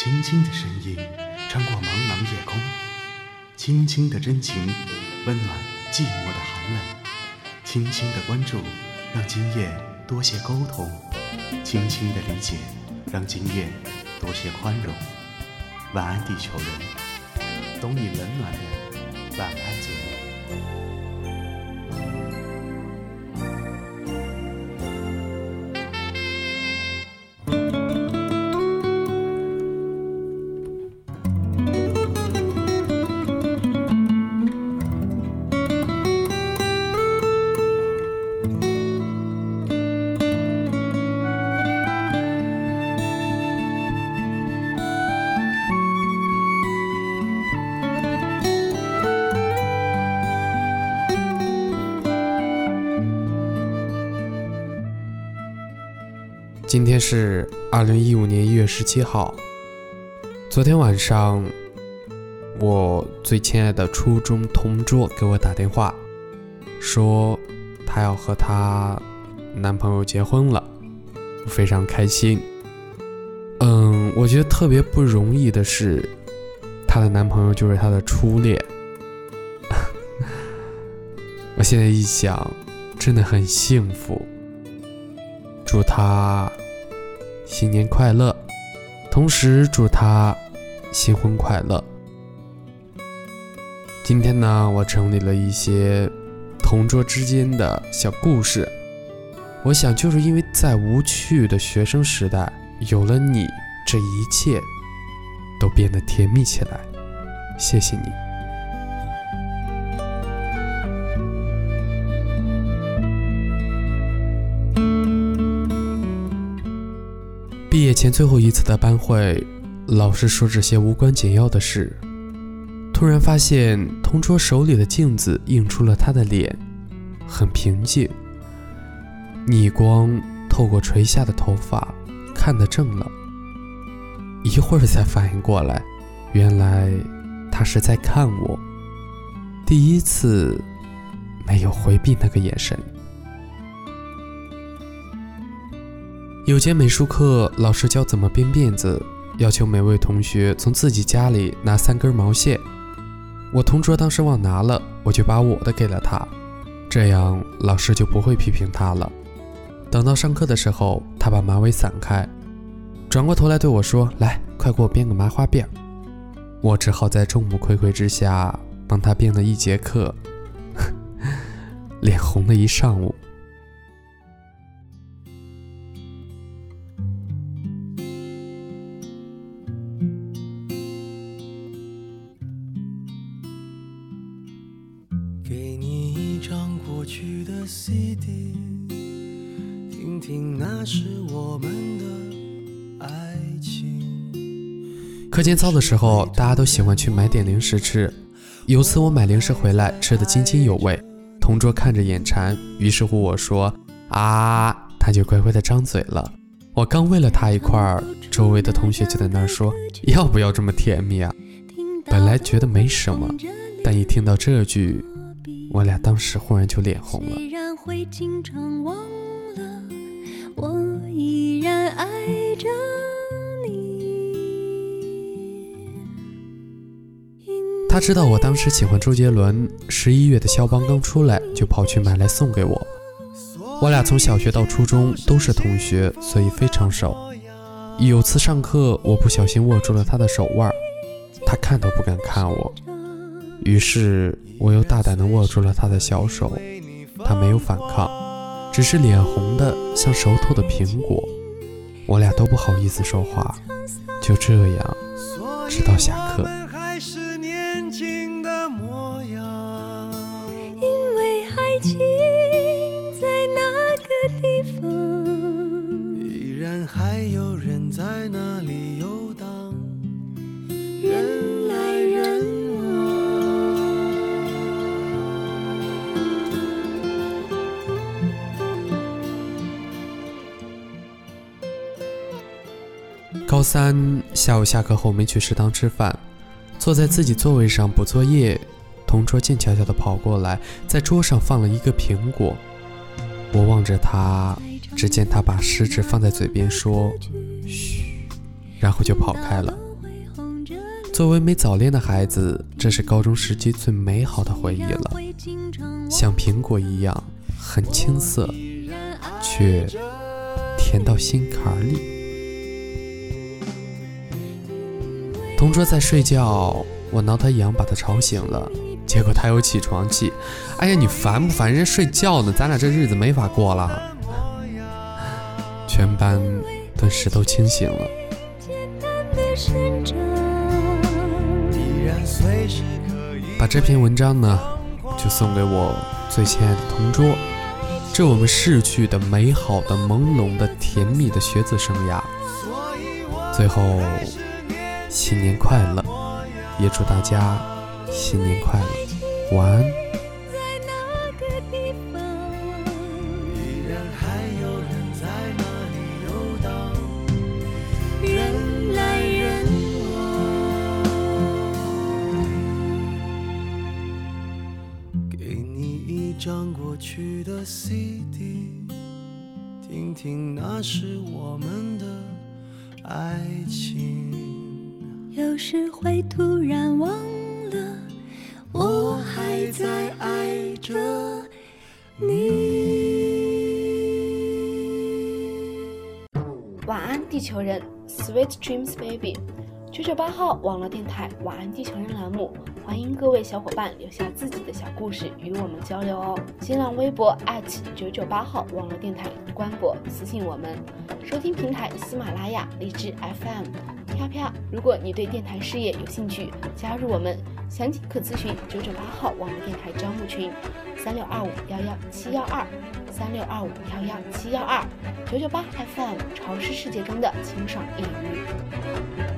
轻轻的声音穿过茫茫夜空，轻轻的真情温暖寂寞的寒冷，轻轻的关注让今夜多些沟通，轻轻的理解让今夜多些宽容。晚安，地球人，懂你冷暖的晚安今天是二零一五年一月十七号。昨天晚上，我最亲爱的初中同桌给我打电话，说她要和她男朋友结婚了，非常开心。嗯，我觉得特别不容易的是，她的男朋友就是她的初恋。我现在一想，真的很幸福。祝他新年快乐，同时祝他新婚快乐。今天呢，我整理了一些同桌之间的小故事。我想，就是因为在无趣的学生时代，有了你，这一切都变得甜蜜起来。谢谢你。毕业前最后一次的班会，老师说这些无关紧要的事。突然发现同桌手里的镜子映出了他的脸，很平静。逆光透过垂下的头发，看得正了。一会儿才反应过来，原来他是在看我。第一次没有回避那个眼神。有节美术课，老师教怎么编辫子，要求每位同学从自己家里拿三根毛线。我同桌当时忘拿了，我就把我的给了他，这样老师就不会批评他了。等到上课的时候，他把马尾散开，转过头来对我说：“来，快给我编个麻花辫。”我只好在众目睽睽之下帮他编了一节课，脸红了一上午。给你一张过去的 CD，听听那是我们的爱情。课间操的时候，大家都喜欢去买点零食吃。有次我买零食回来，吃的津津有味，同桌看着眼馋，于是乎我说啊，他就乖乖的张嘴了。我刚喂了他一块儿，周围的同学就在那儿说，要不要这么甜蜜啊？本来觉得没什么，但一听到这句，我俩当时忽然就脸红了。会经常忘了，我依然爱着你。他知道我当时喜欢周杰伦，十一月的肖邦刚出来，就跑去买来送给我。我俩从小学到初中都是同学，所以非常熟。有次上课，我不小心握住了他的手腕，他看都不敢看我，于是我又大胆地握住了他的小手。他没有反抗，只是脸红的像熟透的苹果。我俩都不好意思说话，就这样，直到下课。因为爱情在那个地方，高三下午下课后没去食堂吃饭，坐在自己座位上补作业，同桌静悄悄地跑过来，在桌上放了一个苹果。我望着他，只见他把食指放在嘴边说：“嘘”，然后就跑开了。作为没早恋的孩子，这是高中时期最美好的回忆了，像苹果一样很青涩，却甜到心坎里。同桌在睡觉，我挠他痒，把他吵醒了，结果他有起床气。哎呀，你烦不烦？人睡觉呢，咱俩这日子没法过了。全班顿时都清醒了。把这篇文章呢，就送给我最亲爱的同桌，这我们逝去的美好的、朦胧的、甜蜜的学子生涯。最后。新年快乐，也祝大家新年快乐，晚安。给你一张过去的 CD，听听那是我们的爱情。有时会突然忘了，我还在爱着你。晚安，地球人，Sweet dreams, baby。九九八号网络电台晚安地球人栏目，欢迎各位小伙伴留下自己的小故事与我们交流哦。新浪微博九九八号网络电台官博私信我们，收听平台喜马拉雅、荔枝 FM。飘飘，如果你对电台事业有兴趣，加入我们，详情可咨询九九八号网络电台招募群，三六二五幺幺七幺二，三六二五幺幺七幺二，九九八 FM，潮湿世界中的清爽一隅。